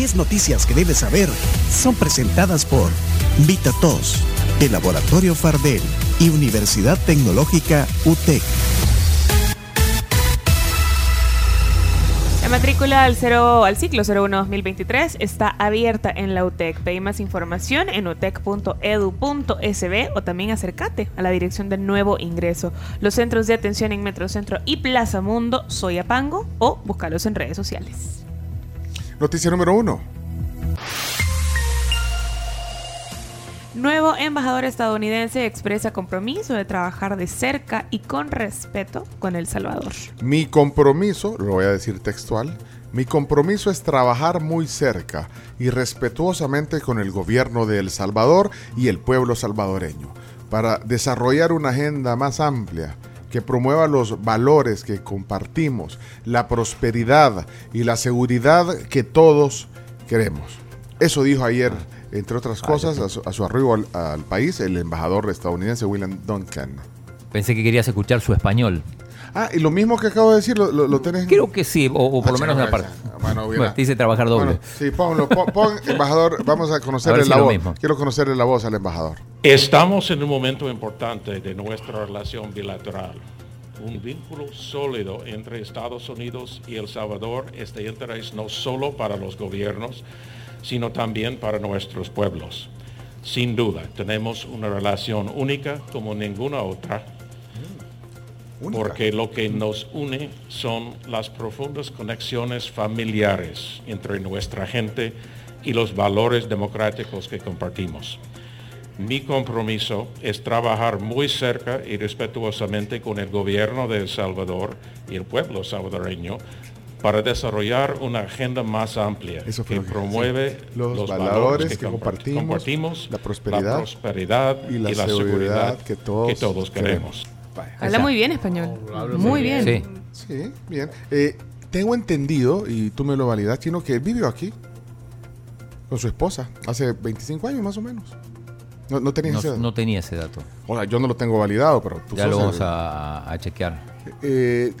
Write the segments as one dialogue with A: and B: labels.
A: 10 noticias que debes saber son presentadas por VitaTos, el Laboratorio Fardel y Universidad Tecnológica UTEC.
B: La matrícula al, al ciclo 01-2023 está abierta en la UTEC. Pedí más información en utec.edu.sb o también acércate a la dirección del nuevo ingreso. Los centros de atención en Metrocentro y Plaza Mundo, Soyapango o búscalos en redes sociales.
C: Noticia número uno.
B: Nuevo embajador estadounidense expresa compromiso de trabajar de cerca y con respeto con El Salvador.
C: Mi compromiso, lo voy a decir textual, mi compromiso es trabajar muy cerca y respetuosamente con el gobierno de El Salvador y el pueblo salvadoreño para desarrollar una agenda más amplia que promueva los valores que compartimos, la prosperidad y la seguridad que todos queremos. Eso dijo ayer entre otras cosas, a su, arribo al, país, el embajador estadounidense William Duncan.
D: Pensé que querías escuchar su español.
C: Ah, y lo mismo que acabo de decir, ¿lo, lo, tenés?
D: Creo que sí, o, por lo menos una parte. Bueno, dice trabajar doble.
C: sí, ponlo, pon, embajador, vamos a conocerle la voz. Quiero conocerle la voz al embajador.
E: Estamos en un momento importante de nuestra relación bilateral. Un vínculo sólido entre Estados Unidos y El Salvador es de interés no solo para los gobiernos, sino también para nuestros pueblos. Sin duda, tenemos una relación única como ninguna otra, porque lo que nos une son las profundas conexiones familiares entre nuestra gente y los valores democráticos que compartimos. Mi compromiso es trabajar muy cerca y respetuosamente con el gobierno de El Salvador y el pueblo salvadoreño para desarrollar una agenda más amplia que promueve
C: los, valores, que, compartimos, la, prosperidad,
E: y la, seguridad, que todos, queremos.
B: Habla muy bien español. muy bien.
C: Sí, bien. Eh, tengo entendido, y tú me lo validas, Chino, que vivió aquí con su esposa hace 25 años más o menos. No, no tenía ese dato.
D: No tenía ese dato.
C: O sea, yo no lo tengo validado, pero
D: tú Ya lo vamos a, a, chequear.
C: Eh,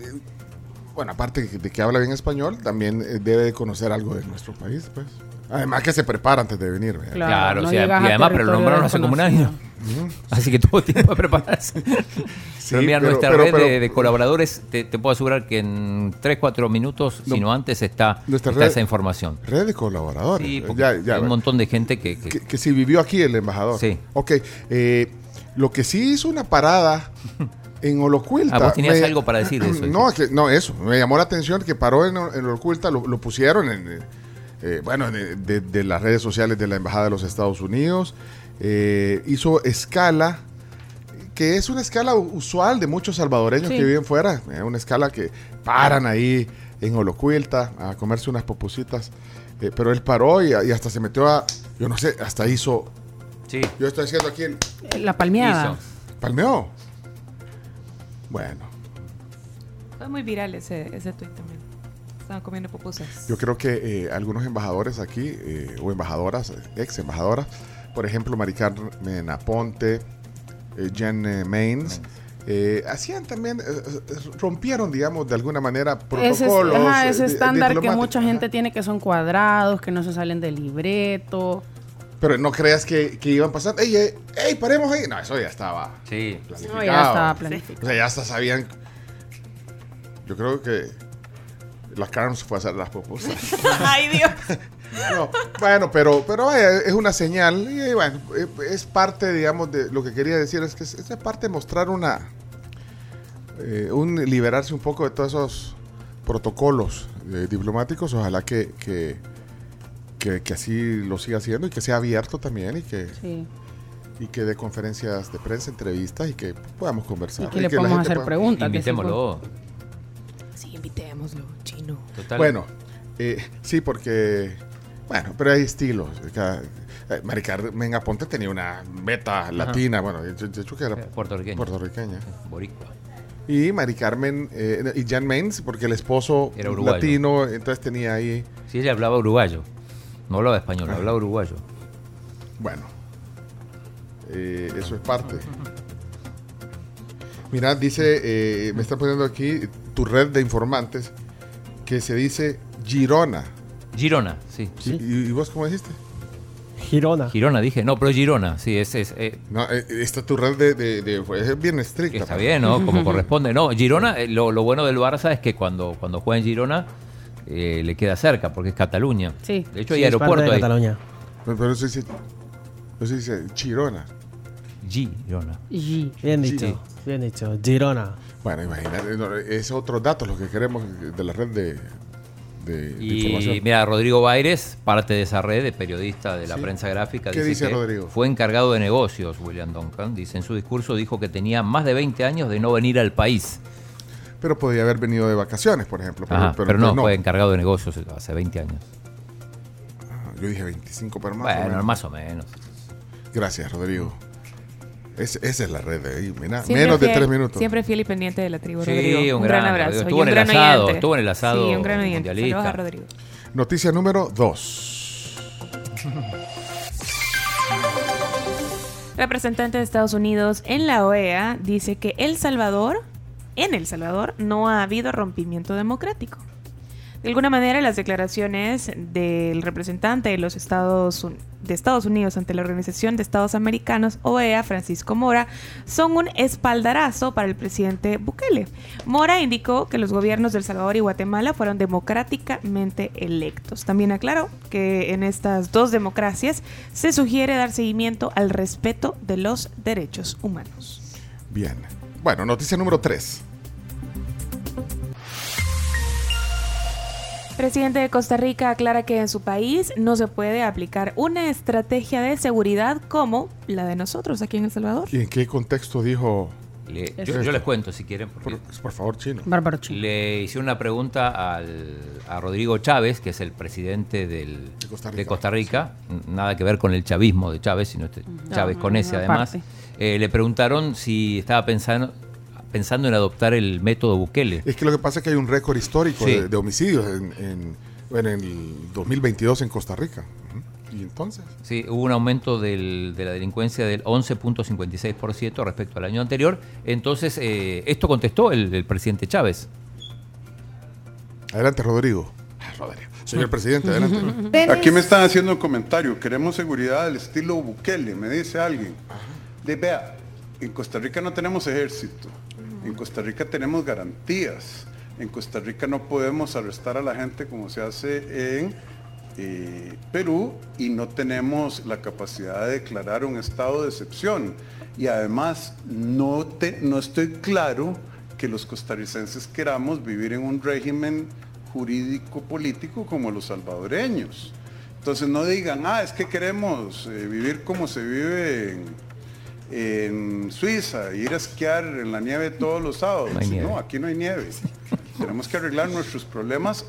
C: bueno, aparte de que habla bien español, también eh, debe de conocer algo de nuestro país, pues. Además que se prepara antes de venir.
D: Claro, y además, pero lo nombraron hace como un año. Así que tuvo tiempo de prepararse. sí, pero mira, nuestra red de, colaboradores, te, puedo asegurar que en 3, 4 minutos, si no antes, está, esa información.
C: Red de colaboradores.
D: Sí, hay un montón de gente que
C: que, que... sí vivió aquí el embajador.
D: Sí.
C: Ok. Eh, lo que sí hizo una parada en Holocuilta.
D: Ah, vos tenías algo para decir eso.
C: No, no, eso. Me llamó la atención que paró en, en lo, pusieron en, eh, bueno, de, las redes sociales de la Embajada de los Estados Unidos. Eh, hizo escala, que es una escala usual de muchos salvadoreños que viven fuera. Es una escala que paran ahí en Holocuilta a comerse unas popusitas. Eh, pero él paró y, hasta se metió a, yo no sé, hasta hizo...
D: Sí.
C: Yo estoy haciendo aquí
B: La palmeada.
C: ¿Palmeó? Bueno.
B: Fue muy viral ese, ese tuit también. Estaban comiendo pupusas.
C: Yo creo que eh, algunos embajadores aquí, eh, o embajadoras, ex embajadoras, por ejemplo, Maricarmen Aponte, eh, Jen Mains, hacían también, rompieron, digamos, de alguna manera protocolos.
B: Ese, ese estándar que mucha gente tiene que son cuadrados, que no se salen del libreto.
C: Pero no creas que, que iban pasando. ¡Ey, ey, ey, paremos ahí! No, eso ya estaba.
D: Sí,
B: planificado. No, ya estaba planificado.
C: O sea, ya hasta sabían. Yo creo que la se fue a hacer las propuestas.
B: ¡Ay, Dios!
C: bueno, pero, pero vaya, es una señal. Y bueno, es parte, digamos, de lo que quería decir. Es que es, parte de mostrar una. Eh, un liberarse un poco de todos esos protocolos eh, diplomáticos. Ojalá que, que que, así lo siga haciendo y que sea abierto también y que, y que dé conferencias de prensa, entrevistas y que podamos conversar.
B: Y que le podamos hacer preguntas.
D: Invitémoslo.
B: Sí, invitémoslo, chino.
C: Bueno, eh, sí, porque, bueno, pero hay estilos. Eh, Mari Carmen Aponte tenía una meta latina, bueno, de hecho que era
D: puertorriqueña.
C: puertorriqueña.
D: Boricua.
C: Y Mari Carmen eh, y Jan Mains, porque el esposo era latino, entonces tenía ahí.
D: Sí, ella hablaba uruguayo. No hablaba español, hablaba uruguayo.
C: Bueno, eh, eso es parte. Mira, dice, eh, me está poniendo aquí tu red de informantes que se dice Girona.
D: Girona, sí.
C: ¿Y, vos cómo dijiste?
F: Girona.
D: Girona, dije. No, pero Girona, sí, es... es eh.
C: no, eh, esta tu red de, es bien estricta.
D: Está bien, ¿no? Como corresponde. No, Girona, eh, lo, bueno del Barça es que cuando, cuando juega en Girona le queda cerca, porque es Cataluña.
B: Sí.
D: De hecho, hay aeropuerto de
F: Cataluña.
C: Pero, pero eso dice, eso dice Girona.
D: Girona.
F: Bien dicho, bien dicho. Girona.
C: Bueno, imagínate, es otro dato lo que queremos de la red de,
D: y mira, Rodrigo Baires, parte de esa red de periodista de la prensa gráfica,
C: ¿Qué dice, Rodrigo?
D: Fue encargado de negocios, William Duncan. Dice en su discurso, dijo que tenía más de 20 años de no venir al país.
C: Pero podía haber venido de vacaciones, por ejemplo.
D: Pero, no, fue encargado de negocios hace 20 años.
C: Ah, yo dije 25, pero más
D: bueno, más o menos.
C: Gracias, Rodrigo esa es la red de ahí, menos de tres minutos.
B: Siempre fiel y pendiente de la tribu,
D: sí,
B: Rodrigo.
D: Un, gran, abrazo. Estuvo en, el asado, estuvo en el asado.
B: Sí, un gran oyente. Saludos a Rodrigo.
C: Noticia número dos.
B: Representante de Estados Unidos en la OEA dice que El Salvador, en El Salvador, no ha habido rompimiento democrático. De alguna manera, las declaraciones del representante de los Estados, Unidos ante la Organización de Estados Americanos, OEA, Francisco Mora, son un espaldarazo para el presidente Bukele. Mora indicó que los gobiernos de El Salvador y Guatemala fueron democráticamente electos. También aclaró que en estas dos democracias se sugiere dar seguimiento al respeto de los derechos humanos.
C: Bien. Bueno, noticia número 3.
B: Presidente de Costa Rica aclara que en su país no se puede aplicar una estrategia de seguridad como la de nosotros aquí en El Salvador.
C: ¿Y en qué contexto dijo?
D: yo, les cuento si quieren.
C: Por, favor, Chino.
F: Bárbaro Chino.
D: Le hice una pregunta al, a Rodrigo Chávez, que es el presidente del, de, Costa Rica. Nada que ver con el chavismo de Chávez, sino este Chávez con ese además. Eh, le preguntaron si estaba pensando pensando en adoptar el método Bukele.
C: Es que lo que pasa es que hay un récord histórico de, homicidios en, en, el 2022 en Costa Rica. ¿Y entonces?
D: Sí, hubo un aumento de la delincuencia del 11.56% respecto al año anterior. Entonces, eh, esto contestó el, presidente Chávez.
C: Adelante, Rodrigo. Ah, Rodrigo. Señor presidente, adelante.
G: Aquí me están haciendo un comentario. Queremos seguridad del estilo Bukele, me dice alguien. De, vea, en Costa Rica no tenemos ejército. En Costa Rica tenemos garantías. En Costa Rica no podemos arrestar a la gente como se hace en eh, Perú y no tenemos la capacidad de declarar un estado de excepción. Y además no, no estoy claro que los costarricenses queramos vivir en un régimen jurídico político como los salvadoreños. Entonces no digan, ah, es que queremos eh, vivir como se vive en, en Suiza, ir a esquiar en la nieve todos los sábados. No, aquí no hay nieve. Tenemos que arreglar nuestros problemas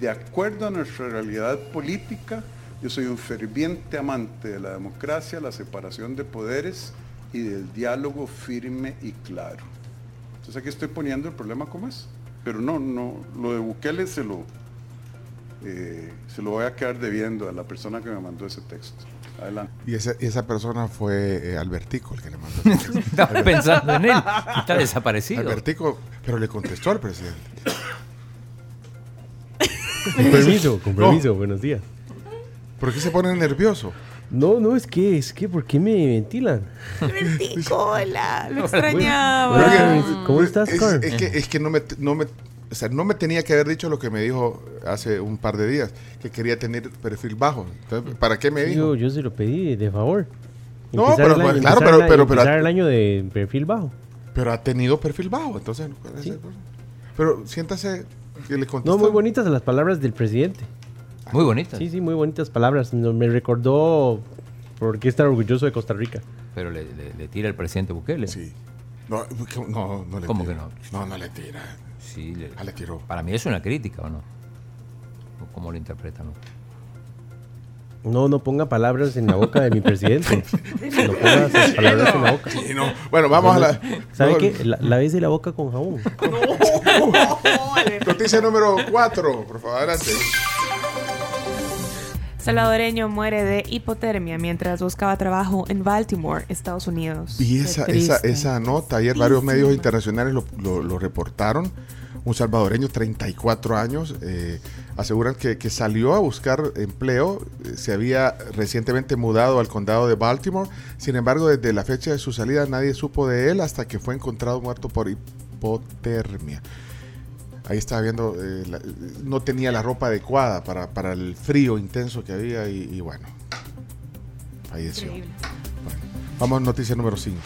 G: de acuerdo a nuestra realidad política. Yo soy un ferviente amante de la democracia, la separación de poderes y del diálogo firme y claro. Entonces aquí estoy poniendo el problema como es. Pero no, no, lo de Bukele se lo, eh, se lo voy a quedar debiendo a la persona que me mandó ese texto.
C: Y esa, esa persona fue eh, Albertico el que le mandó.
D: Estaba pensando en él. Está desaparecido.
C: Albertico, pero le contestó al presidente.
F: con permiso, con permiso, buenos días.
C: ¿Por qué se pone nervioso?
F: No, no, es que, es que, ¿por qué me ventilan?
B: Albertico, hola, lo extrañaba.
F: ¿Cómo estás,
C: Carl? Es, que, es que no me, no me o sea, no me tenía que haber dicho lo que me dijo hace un par de días, que quería tener perfil bajo. Entonces, ¿para qué me dijo?
F: Yo, yo se lo pedí de favor.
C: No, pero claro, pero, pero, pero,
F: el año de perfil bajo.
C: Pero ha tenido perfil bajo, entonces no puede ser. Pero siéntase que le contestó.
F: No, muy bonitas las palabras del presidente.
D: Muy bonitas.
F: Sí, sí, muy bonitas palabras. Me recordó por qué estar orgulloso de Costa Rica.
D: Pero le, tira el presidente Bukele.
C: Sí. No, no, no le
D: ¿Cómo que no?
C: No, no le tira
D: sí. Le,
C: ah, le tiró.
D: Para mí es una crítica, ¿o no? ¿Cómo lo interpretan?
F: No, no ponga palabras en la boca de mi presidente. no ponga esas palabras en la boca.
C: Sí, no. Bueno, vamos a la.
F: ¿Sabe qué? La, la de la boca con jabón.
C: Noticia número 4, por favor, adelante.
B: Salvadoreño muere de hipotermia mientras buscaba trabajo en Baltimore, Estados Unidos.
C: Y esa, esa, esa nota, ayer varios medios internacionales lo, lo, lo reportaron un salvadoreño, 34 años. Eh, aseguran que, que, salió a buscar empleo, eh, se había recientemente mudado al condado de Baltimore. Sin embargo, desde la fecha de su salida nadie supo de él hasta que fue encontrado muerto por hipotermia. Ahí estaba viendo, eh, no tenía la ropa adecuada para, para, el frío intenso que había y, y bueno, falleció. Bueno, vamos a noticia número 5.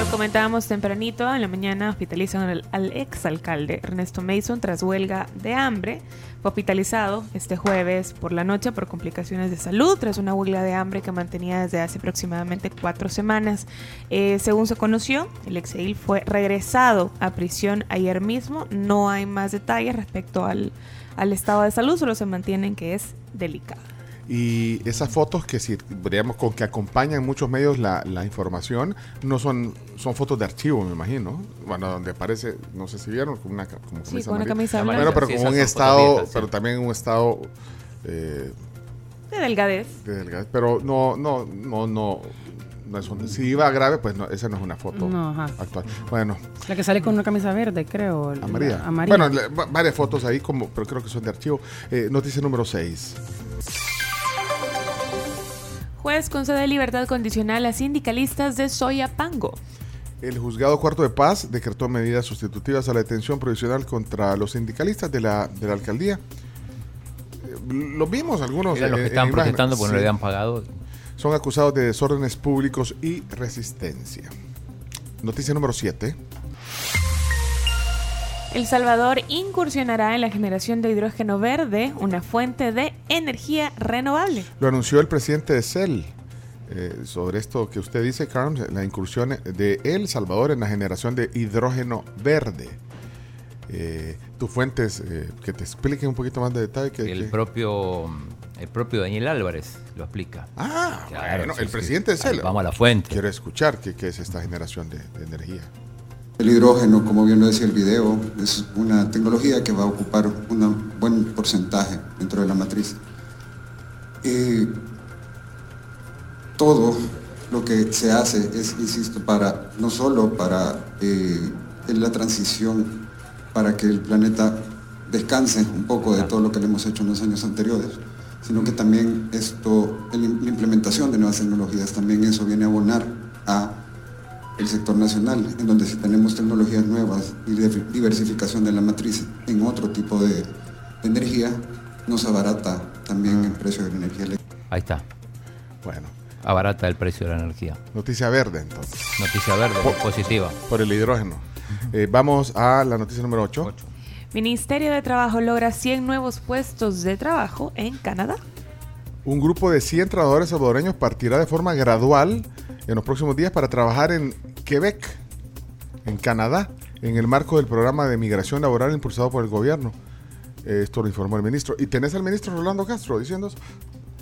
B: Lo comentábamos tempranito, en la mañana hospitalizan al, al exalcalde Ernesto Mason tras huelga de hambre. Fue hospitalizado este jueves por la noche por complicaciones de salud tras una huelga de hambre que mantenía desde hace aproximadamente cuatro semanas. Eh, según se conoció, el exeil fue regresado a prisión ayer mismo. No hay más detalles respecto al, al estado de salud, solo se mantienen que es delicado.
C: Y esas fotos que si digamos con que acompañan muchos medios la, la, información, no son, son fotos de archivo, me imagino. Bueno, donde aparece, no sé si vieron, con una, como
B: sí, con una camisa
C: blanca. Bueno, pero sí, con un estado, pero también un estado eh,
B: de delgadez.
C: De delgadez. Pero no, no, no, no. no es un, si iba grave, pues no, esa no es una foto
H: no, ajá.
C: actual. Bueno.
H: La que sale con una camisa verde, creo.
C: Amarilla. amarilla. Bueno, le, varias fotos ahí, como, pero creo que son de archivo. Eh, noticia número 6.
B: Juez concede libertad condicional a sindicalistas de Soyapango.
C: El juzgado cuarto de paz decretó medidas sustitutivas a la detención provisional contra los sindicalistas de la, de la alcaldía. Lo vimos algunos.
D: Eran los que están protestando porque sí. no le habían pagado.
C: Son acusados de desórdenes públicos y resistencia. Noticia número 7.
B: El Salvador incursionará en la generación de hidrógeno verde, una fuente de energía renovable.
C: Lo anunció el presidente de CEL. Eh, sobre esto que usted dice, Carlos, la incursión de El Salvador en la generación de hidrógeno verde. Eh, tus fuentes, eh, que te expliquen un poquito más de detalle. Que,
D: el,
C: que...
D: Propio, el propio Daniel Álvarez lo explica.
C: Ah, claro, bueno, sí, el sí. presidente de CEL.
D: Vamos a la fuente.
C: Quiero escuchar qué, qué es esta generación de, de energía.
I: El hidrógeno, como bien lo decía el video, es una tecnología que va a ocupar un buen porcentaje dentro de la matriz. Y todo lo que se hace es, insisto, para no solo para eh, la transición, para que el planeta descanse un poco de todo lo que le hemos hecho en los años anteriores, sino que también esto, la implementación de nuevas tecnologías, también eso viene a abonar a el sector nacional, en donde si tenemos tecnologías nuevas y diversificación de la matriz en otro tipo de, de energía, nos abarata también el precio de la energía eléctrica.
D: Ahí está.
C: Bueno.
D: Abarata el precio de la energía.
C: Noticia verde, entonces.
D: Noticia verde, por, positiva.
C: Por el hidrógeno. Eh, vamos a la noticia número 8. 8.
B: Ministerio de Trabajo logra 100 nuevos puestos de trabajo en Canadá.
C: Un grupo de 100 trabajadores salvadoreños partirá de forma gradual en los próximos días para trabajar en Quebec, en Canadá, en el marco del programa de migración laboral impulsado por el gobierno. Eh, esto lo informó el ministro. ¿Y tenés al ministro Rolando Castro diciendo eso?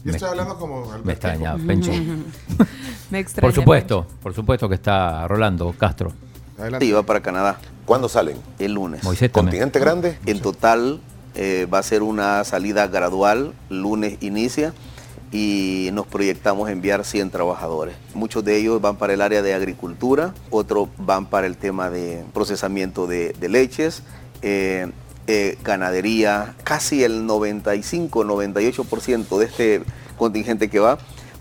C: Yo estoy hablando como...
D: Me extraña, Pencho. me extraña, por supuesto, por supuesto que está Rolando Castro.
J: Adelante. Sí, va para Canadá.
K: ¿Cuándo salen?
J: El lunes.
D: Moisés
K: ¿Continente grande?
J: En total eh, va a ser una salida gradual. Lunes inicia y nos proyectamos enviar 100 trabajadores. Muchos de ellos van para el área de agricultura, otros van para el tema de procesamiento de, de leches, eh, eh, ganadería, casi el 95-98% de este contingente que va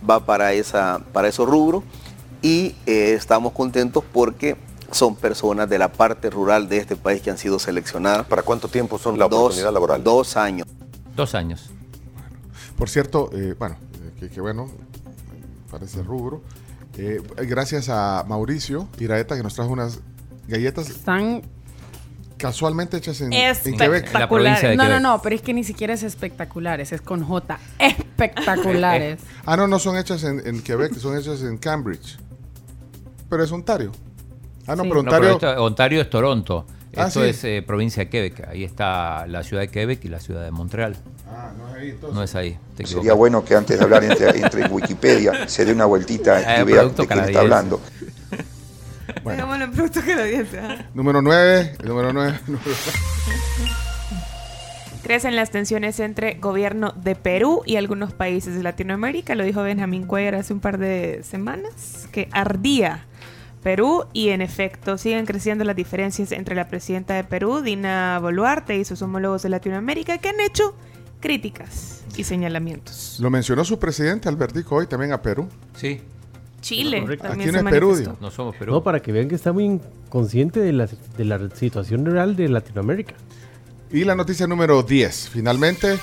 J: va para, esa, para esos rubros y eh, estamos contentos porque son personas de la parte rural de este país que han sido seleccionadas.
K: ¿Para cuánto tiempo son la dos, oportunidad laboral?
J: Dos años.
D: Dos años.
C: Por cierto, eh, bueno, que, que, bueno, parece rubro. Eh, gracias a Mauricio Iraeta que nos trajo unas galletas.
H: Están
C: casualmente hechas en, en Quebec.
H: La provincia de no, Quebec. no, no, pero es que ni siquiera es espectaculares, es con J. Espectaculares.
C: ah, no, no son hechas en, en, Quebec, son hechas en Cambridge. Pero es Ontario. Ah, no, sí. pero Ontario.
D: No, pero esto, Ontario es Toronto. Ah, Esto sí. es eh, provincia de Quebec. Ahí está la ciudad de Quebec y la ciudad de Montreal.
C: Ah, no es ahí entonces.
D: No es ahí.
K: Sería bueno que antes de hablar entre, entre en Wikipedia se dé una vueltita eh, y vea de quién está hablando.
B: Bueno. Producto canadiense. ¿eh?
C: Número 9. Número 9.
B: Crecen las tensiones entre gobierno de Perú y algunos países de Latinoamérica. Lo dijo Benjamín Cuellar hace un par de semanas, que ardía Perú y en efecto siguen creciendo las diferencias entre la presidenta de Perú, Dina Boluarte, y sus homólogos de Latinoamérica que han hecho críticas y señalamientos.
C: Lo mencionó su presidente Albertico hoy también a Perú.
D: Sí.
B: Chile.
C: Aquí no es Perú,
F: No somos Perú. No, para que vean que está muy consciente de la, de la situación real de Latinoamérica.
C: Y la noticia número 10. Finalmente,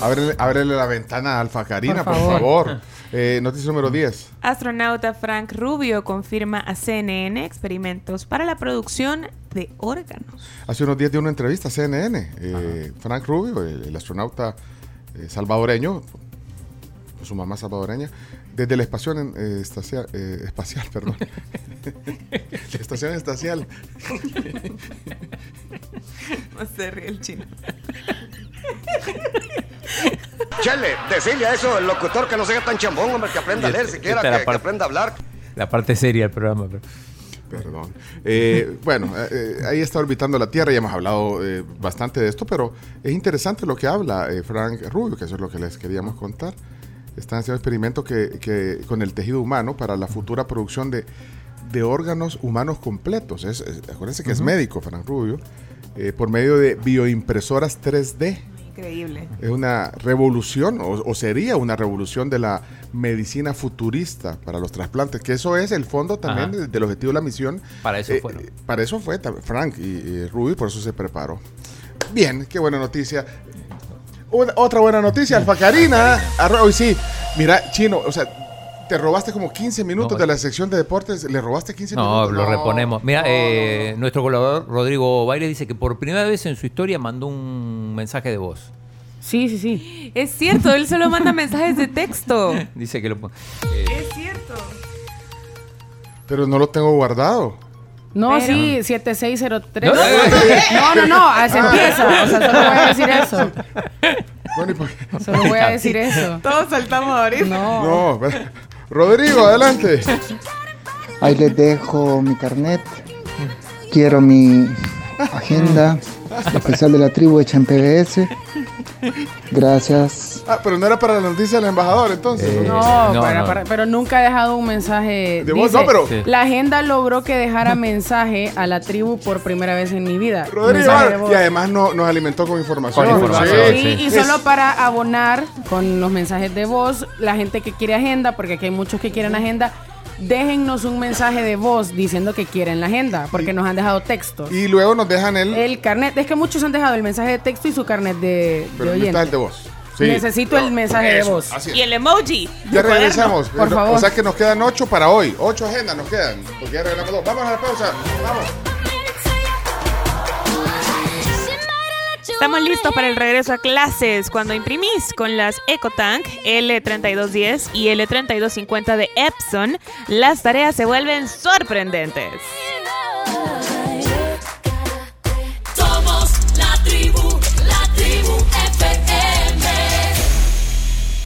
C: ábrele, la ventana a Alfa Karina, por favor. Eh, noticia número 10.
B: Astronauta Frank Rubio confirma a CNN experimentos para la producción de órganos.
C: Hace unos días dio una entrevista a CNN. Eh, Frank Rubio, el, astronauta eh, salvadoreño, su mamá salvadoreña, desde la estación espacial, espacial, perdón. la estación espacial.
B: no se ríe el chino.
L: Chele, decirle a eso el locutor que no sea tan chambón, hombre, que aprenda a leer siquiera, que, que, aprenda a hablar.
D: La parte seria del programa.
C: Perdón. Eh, bueno, eh, eh, ahí está orbitando la Tierra, ya hemos hablado bastante de esto, pero es interesante lo que habla Frank Rubio, que eso es lo que les queríamos contar. Están haciendo experimentos que, que, con el tejido humano para la futura producción de, de órganos humanos completos. Es, acuérdense que es médico, Frank Rubio, por medio de bioimpresoras 3D.
B: Increíble.
C: Es una revolución, o, sería una revolución de la medicina futurista para los trasplantes, que eso es el fondo también del, objetivo de la misión.
D: Para eso fue.
C: Eh, para eso fue Frank y, y Ruby, por eso se preparó. Bien, qué buena noticia. otra buena noticia, Alfa Karina. Hoy sí, mira, Chino, o sea, te robaste como 15 minutos de la sección de deportes. ¿Le robaste 15 minutos?
D: No, lo reponemos. Mira, eh, nuestro colaborador Rodrigo Baile dice que por primera vez en su historia mandó un mensaje de voz.
B: Sí, sí, sí. Es cierto, él solo manda mensajes de texto.
D: dice que lo
B: eh, es cierto.
C: Pero no lo tengo guardado.
H: No, sí, 7603. No, no, no, así empieza. O sea, solo voy a decir eso. Bueno, ¿y Solo voy a decir eso.
B: Todos saltamos ahorita.
C: No. no Rodrigo, adelante.
M: Ahí les dejo mi carnet. Quiero mi agenda especial de la tribu hecha en PBS. Gracias.
C: Ah, pero no era para la noticia del embajador, entonces.
H: Eh, no, pero nunca ha dejado un mensaje. De no, pero. La agenda logró que dejara mensaje a la tribu por primera vez en mi vida.
C: Rodrigo, y además no, nos alimentó con información.
H: y solo para abonar con los mensajes de voz, la gente que quiere agenda, porque aquí hay muchos que quieren agenda déjennos un mensaje de voz diciendo que quieren la agenda, porque nos han dejado textos.
C: Y luego nos dejan el...
H: El carnet. Es que muchos han dejado el mensaje de texto y su carnet de,
C: Pero de oyente. de voz.
H: Necesito el mensaje de voz.
B: Y el emoji.
C: Ya regresamos. Por favor. O sea que nos quedan ocho para hoy. Ocho agendas nos quedan. Porque ya regalamos dos. Vamos a la pausa. Vamos.
B: Estamos listos para el regreso a clases cuando imprimís con las EcoTank L3210 y L3250 de Epson, las tareas se vuelven sorprendentes.